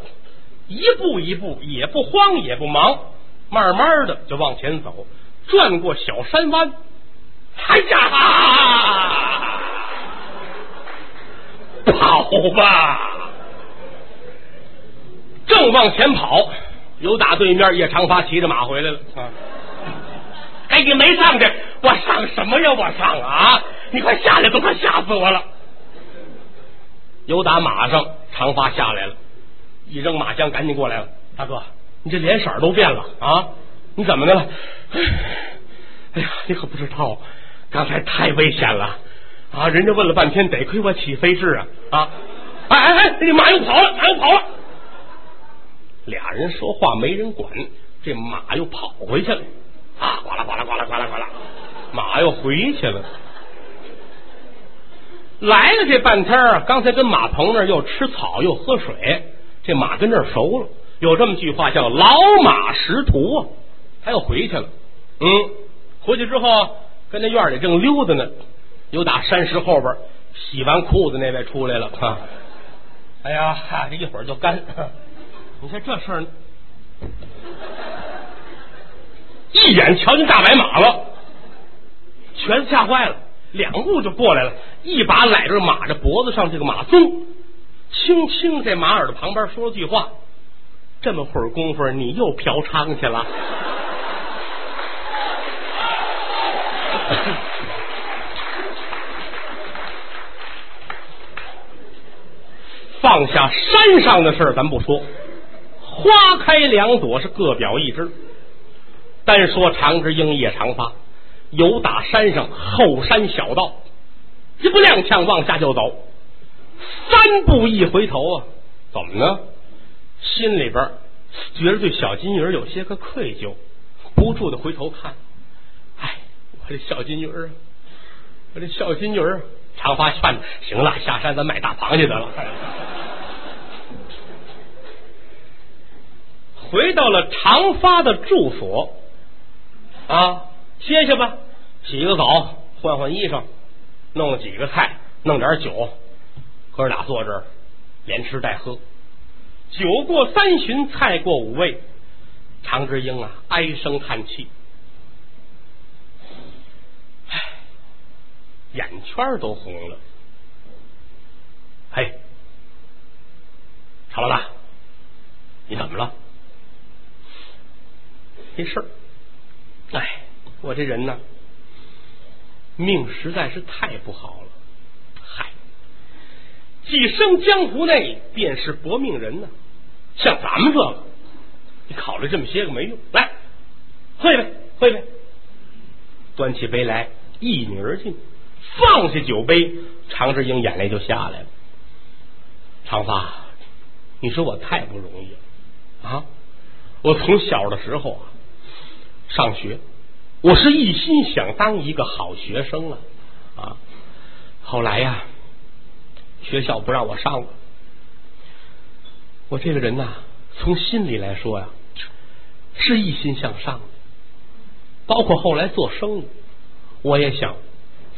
[SPEAKER 1] 一步一步，也不慌也不忙，慢慢的就往前走，转过小山湾，哎呀，跑吧！正往前跑，有打对面叶长发骑着马回来了啊！哎，你没上去，我上什么呀？我上啊！你快下来，都快吓死我了！有打马上，长发下来了，一扔马缰，赶紧过来了。大哥，你这脸色都变了啊！你怎么的了？哎呀，你可不知道，刚才太危险了啊！人家问了半天，得亏我起飞智啊啊！哎哎哎，这马又跑了，马又跑了。俩人说话没人管，这马又跑回去了啊！呱啦呱啦呱啦呱啦呱啦，马又回去了。来了这半天啊，刚才跟马棚那儿又吃草又喝水，这马跟这儿熟了。有这么句话叫“老马识途”啊，他又回去了。嗯，回去之后跟那院里正溜达呢，有打山石后边洗完裤子那位出来了啊！哎呀，这一会儿就干。你看这事儿，一眼瞧见大白马了，全吓坏了，两步就过来了，一把揽着马的脖子上这个马鬃，轻轻在马耳朵旁边说了句话：“这么会儿功夫，你又嫖娼去了。”放下山上的事儿，咱不说。花开两朵，是各表一枝。单说长枝英叶长发，有打山上后山小道，一不踉跄往下就走，三步一回头啊，怎么呢？心里边觉得对小金鱼有些个愧疚，不住的回头看。哎，我这小金鱼啊，我这小金鱼啊，长发劝行了，下山咱买大螃蟹得了。回到了长发的住所啊，歇歇吧，洗个澡，换换衣裳，弄几个菜，弄点酒，哥俩坐这儿连吃带喝。酒过三巡，菜过五味，常志英啊唉声叹气，唉，眼圈都红了。嘿，常老大，你怎么了？没事儿，哎，我这人呢，命实在是太不好了。嗨，既生江湖内，便是薄命人呢。像咱们这个，你考虑这么些个没用。来，喝一杯，喝一杯。端起杯来，一饮而尽。放下酒杯，常志英眼泪就下来了。长发，你说我太不容易了啊！我从小的时候啊。上学，我是一心想当一个好学生啊啊！后来呀，学校不让我上了。我这个人呐，从心里来说呀，是一心向上的。包括后来做生意，我也想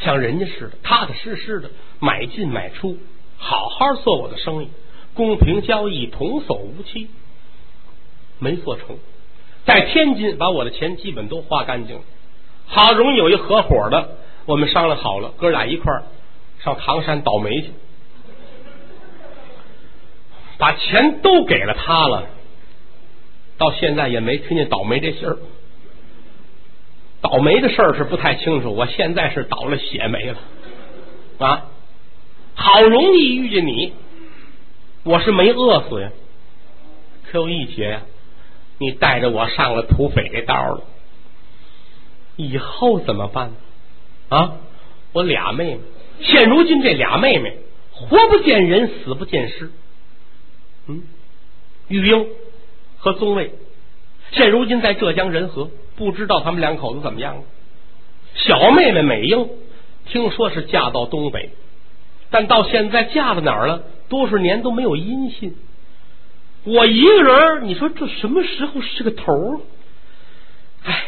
[SPEAKER 1] 像人家似的，踏踏实实的买进买出，好好做我的生意，公平交易，童叟无欺。没做成。在天津把我的钱基本都花干净了，好容易有一合伙的，我们商量好了，哥俩一块儿上唐山倒霉去，把钱都给了他了，到现在也没听见倒霉这信儿。倒霉的事儿是不太清楚，我现在是倒了血霉了啊！好容易遇见你，我是没饿死呀，可有一劫呀。你带着我上了土匪这道了，以后怎么办？啊，我俩妹妹，现如今这俩妹妹活不见人，死不见尸。嗯，玉英和宗卫，现如今在浙江仁和，不知道他们两口子怎么样了。小妹妹美英，听说是嫁到东北，但到现在嫁到哪儿了？多少年都没有音信。我一个人，你说这什么时候是个头？哎，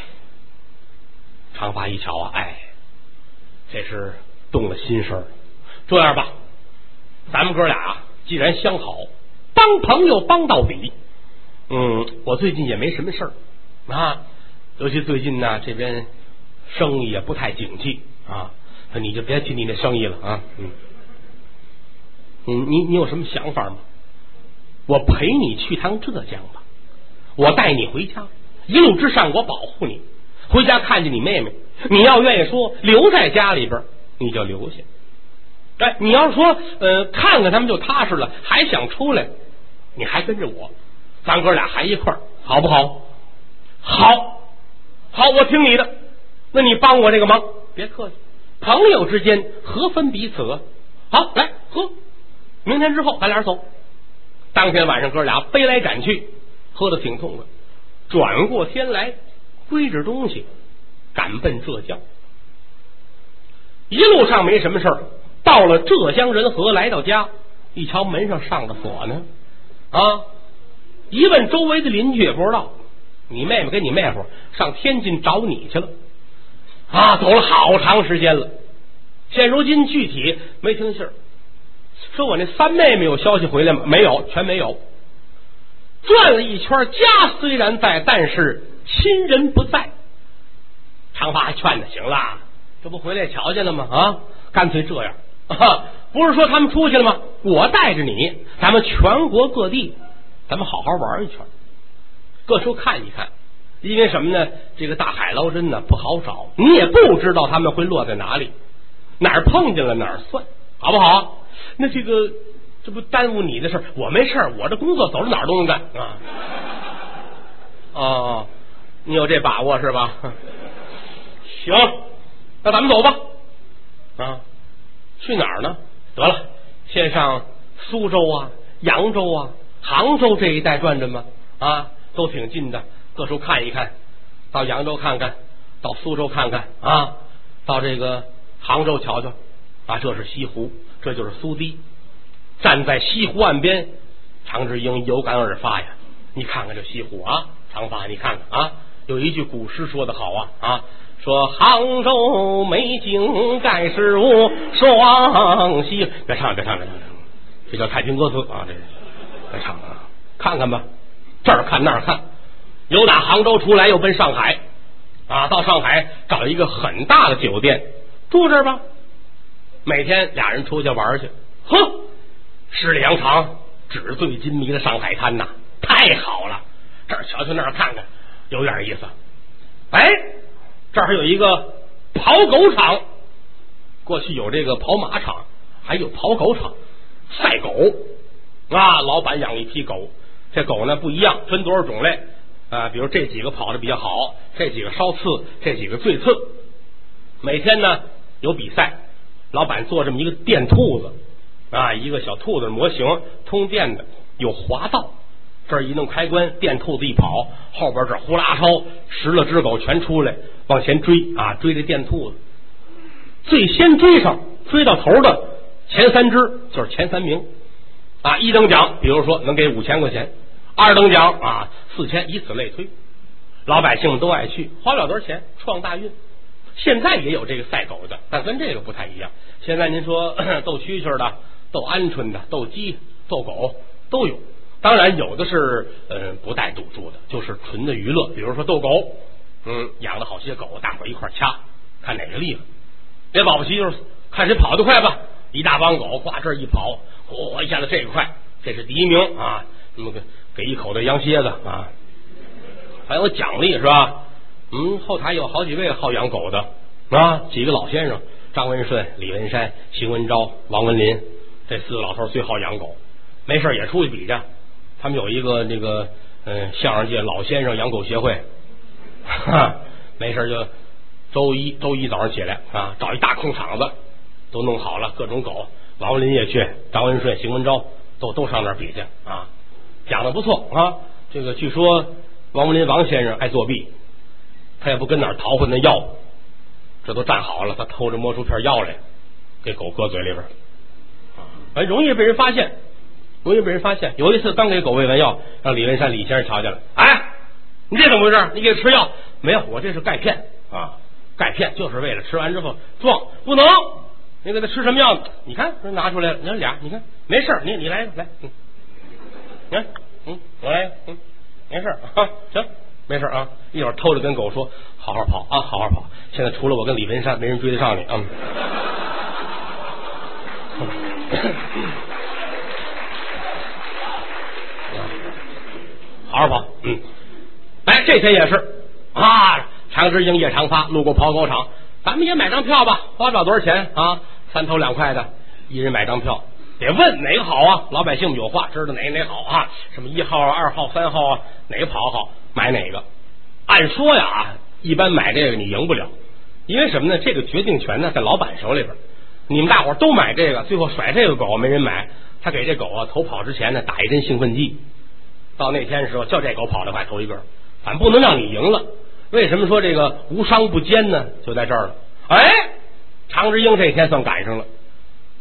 [SPEAKER 1] 长发一瞧啊，哎，这是动了心事儿。这样吧，咱们哥俩既然相好，帮朋友帮到底。嗯，我最近也没什么事儿啊，尤其最近呢，这边。生意也不太景气啊，那你就别提你那生意了啊。嗯，你你你有什么想法吗？我陪你去趟浙江吧，我带你回家，一路之上我保护你。回家看见你妹妹，你要愿意说留在家里边，你就留下。哎，你要说呃看看他们就踏实了，还想出来，你还跟着我，咱哥俩还一块儿，好不好？好，好，我听你的。那你帮我这个忙，别客气。朋友之间何分彼此？好，来喝。明天之后咱俩走。当天晚上哥俩飞来赶去，喝的挺痛快。转过天来，归置东西，赶奔浙江。一路上没什么事儿，到了浙江仁和，来到家，一瞧门上上着锁呢。啊！一问周围的邻居也不知道，你妹妹跟你妹夫上天津找你去了。啊，走了好长时间了，现如今具体没听信儿。说我那三妹妹有消息回来吗？没有，全没有。转了一圈，家虽然在，但是亲人不在。长发还劝他，行了，这不回来瞧见了吗？啊，干脆这样，不是说他们出去了吗？我带着你，咱们全国各地，咱们好好玩一圈，各处看一看。因为什么呢？这个大海捞针呢不好找，你也不知道他们会落在哪里，哪儿碰见了哪儿算，好不好？那这个这不耽误你的事儿，我没事儿，我这工作走到哪儿都能干啊。哦，你有这把握是吧？行，那咱们走吧。啊，去哪儿呢？得了，先上苏州啊、扬州啊、杭州这一带转转吧。啊，都挺近的。各处看一看，到扬州看看，到苏州看看啊，到这个杭州瞧瞧啊，这是西湖，这就是苏堤。站在西湖岸边，常志英有感而发呀，你看看这西湖啊，长发，你看看啊，有一句古诗说的好啊啊，说杭州美景盖世无双西。别唱，别唱，别唱，这叫太平歌词啊，这别唱啊，看看吧，这儿看那儿看。由打杭州出来，又奔上海啊！到上海找一个很大的酒店住这儿吧。每天俩人出去玩去，呵，十里洋场，纸醉金迷的上海滩呐，太好了！这儿瞧瞧，那儿看看，有点意思。哎，这儿还有一个跑狗场，过去有这个跑马场，还有跑狗场，赛狗啊！老板养一批狗，这狗呢不一样，分多少种类。啊，比如这几个跑的比较好，这几个稍次，这几个最次。每天呢有比赛，老板做这么一个电兔子啊，一个小兔子模型，通电的，有滑道。这一弄开关，电兔子一跑，后边这呼啦超十来只狗全出来往前追啊，追这电兔子。最先追上追到头的前三只就是前三名啊，一等奖，比如说能给五千块钱。二等奖啊，四千，以此类推，老百姓都爱去，花不了多少钱，创大运。现在也有这个赛狗的，但跟这个不太一样。现在您说 斗蛐蛐的、斗鹌鹑的、斗鸡、斗狗都有，当然有的是嗯不带赌注的，就是纯的娱乐。比如说斗狗，嗯，养了好些狗，大伙一块掐，看哪个厉害。别保不齐就是看谁跑得快吧，一大帮狗挂这一跑，嚯一下子这个快，这是第一名啊，那么个。给一口的羊蝎子啊，还有奖励是吧？嗯，后台有好几位好养狗的啊，几个老先生：张文顺、李文山、邢文昭、王文林，这四个老头最好养狗，没事也出去比去。他们有一个那个嗯相声界老先生养狗协会，哈，没事就周一周一早上起来啊，找一大空场子，都弄好了，各种狗。王文林也去，张文顺、邢文昭都都上那儿比去啊，讲的不错啊。这个据说王文林王先生爱作弊，他也不跟哪儿淘换那药，这都站好了，他偷着摸出片药来，给狗搁嘴里边儿啊，容易被人发现，容易被人发现。有一次刚给狗喂完药，让李文山李先生瞧见了，哎，你这怎么回事？你给吃药没有？我这是钙片啊，钙片就是为了吃完之后壮，不能。你给他吃什么药？你看，拿出来了，你看俩，你看没事，你你来来，嗯，你看，嗯，我来，嗯，没事啊，行，没事啊，一会儿偷着跟狗说，好好跑啊，好好跑。现在除了我跟李文山，没人追得上你啊。好好跑，嗯，哎，这天也是啊，常志英夜长发路过跑狗场，咱们也买张票吧，花不了多少钱啊。三头两块的，一人买张票，得问哪个好啊？老百姓有话，知道哪哪好啊？什么一号、二号、三号啊？哪个跑好，买哪个？按说呀啊，一般买这个你赢不了，因为什么呢？这个决定权呢在老板手里边。你们大伙都买这个，最后甩这个狗没人买，他给这狗啊头跑之前呢打一针兴奋剂，到那天的时候叫这狗跑得快头一个，反不能让你赢了。为什么说这个无商不奸呢？就在这儿了，哎。常志英这天算赶上了，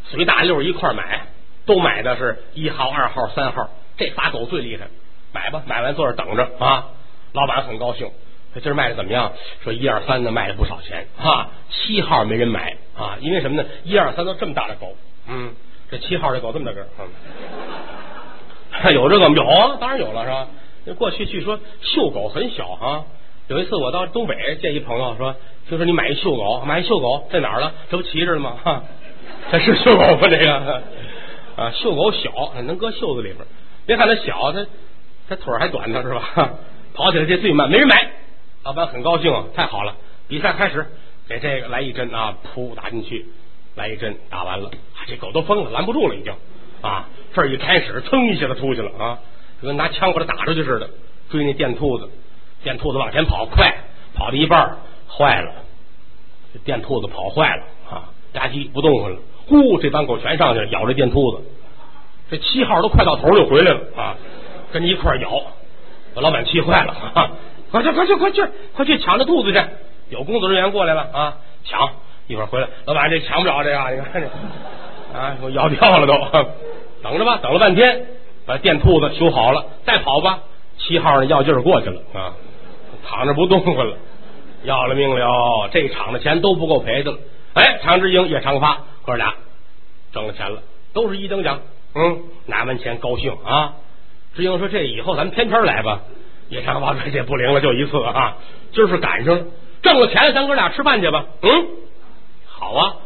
[SPEAKER 1] 随大溜一块买，都买的是一号、二号、三号，这仨狗最厉害，买吧，买完坐这等着啊。老板很高兴，这今儿卖的怎么样？说一二三的卖了不少钱啊，七号没人买啊，因为什么呢？一二三都这么大的狗，嗯，这七号这狗这么大个，嗯 有这个有啊，当然有了是吧？过去据说秀狗很小啊。有一次我到东北见一朋友说，就说你买一秀狗，买一秀狗在哪儿了？这不骑着呢吗？哈，这是秀狗吗？这个啊，秀狗小，能搁袖子里边。别看它小，它它腿还短呢，是吧？跑起来这最慢，没人买。老板很高兴啊，太好了！比赛开始，给这个来一针啊，噗打进去，来一针打完了，这狗都疯了，拦不住了，已经啊！这一开始，噌一下子出去了啊，就跟拿枪把它打出去似的，追那电兔子。电兔子往前跑，快跑到一半坏了。这电兔子跑坏了啊，吧唧不动弹了。呼，这帮狗全上去了，咬这电兔子。这七号都快到头就回来了啊，跟你一块咬，把老板气坏了啊！快去快去快去快去抢着兔子去！有工作人员过来了啊，抢一会儿回来，老板这抢不着这个，你看这啊，我咬掉了都。等着吧，等了半天，把电兔子修好了，再跑吧。七号那药劲儿过去了啊。躺着不动了，要了命了！这场的钱都不够赔的了。哎，常志英、叶长发哥俩挣了钱了，都是一等奖。嗯，拿完钱高兴啊。志英说：“这以后咱们天天来吧。”叶长发说：“这不灵了，就一次啊。今儿是赶上了，挣了钱，咱哥俩吃饭去吧。”嗯，好啊。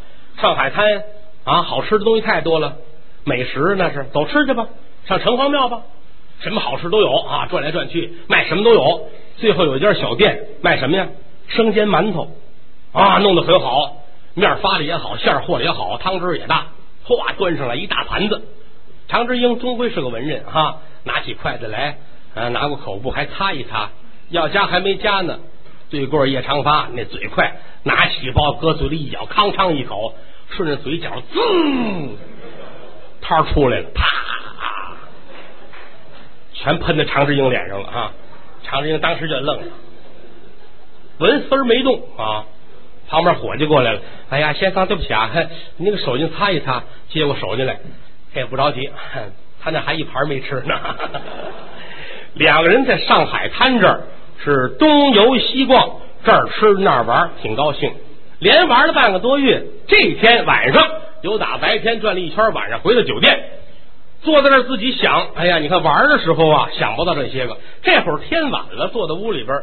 [SPEAKER 1] 上海滩啊，好吃的东西太多了，美食那是走吃去吧。上城隍庙吧，什么好吃都有啊，转来转去卖什么都有。最后有一家小店卖什么呀？生煎馒头啊，弄得很好，面发的也好，馅和的也好，汤汁也大。哗，端上来一大盘子。常志英终归是个文人哈，拿起筷子来，啊拿过口布还擦一擦，要夹还没夹呢。对过叶长发那嘴快，拿起包搁嘴里一咬，吭哧一口，顺着嘴角滋，汤出来了，啪，全喷在常志英脸上了啊。常志英当时就愣了，纹丝儿没动啊。旁边伙计过来了，哎呀，先生对不起啊，你那个手巾擦一擦，接过手巾来，他也，不着急，他那还一盘没吃呢。两个人在上海滩这儿是东游西逛，这儿吃那儿玩，挺高兴，连玩了半个多月。这天晚上有打白天转了一圈，晚上回到酒店。坐在那儿自己想，哎呀，你看玩的时候啊，想不到这些个。这会儿天晚了，坐在屋里边，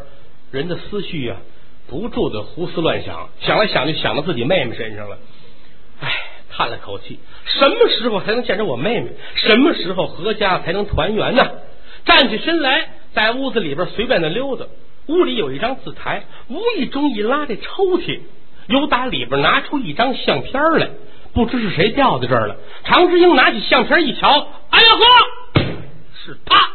[SPEAKER 1] 人的思绪啊，不住的胡思乱想，想来想去，想到自己妹妹身上了。哎，叹了口气，什么时候才能见着我妹妹？什么时候阖家才能团圆呢？站起身来，在屋子里边随便的溜达。屋里有一张字台，无意中一拉这抽屉，由打里边拿出一张相片来。不知是谁掉在这儿了。常志英拿起相片一瞧，哎呀呵，是他。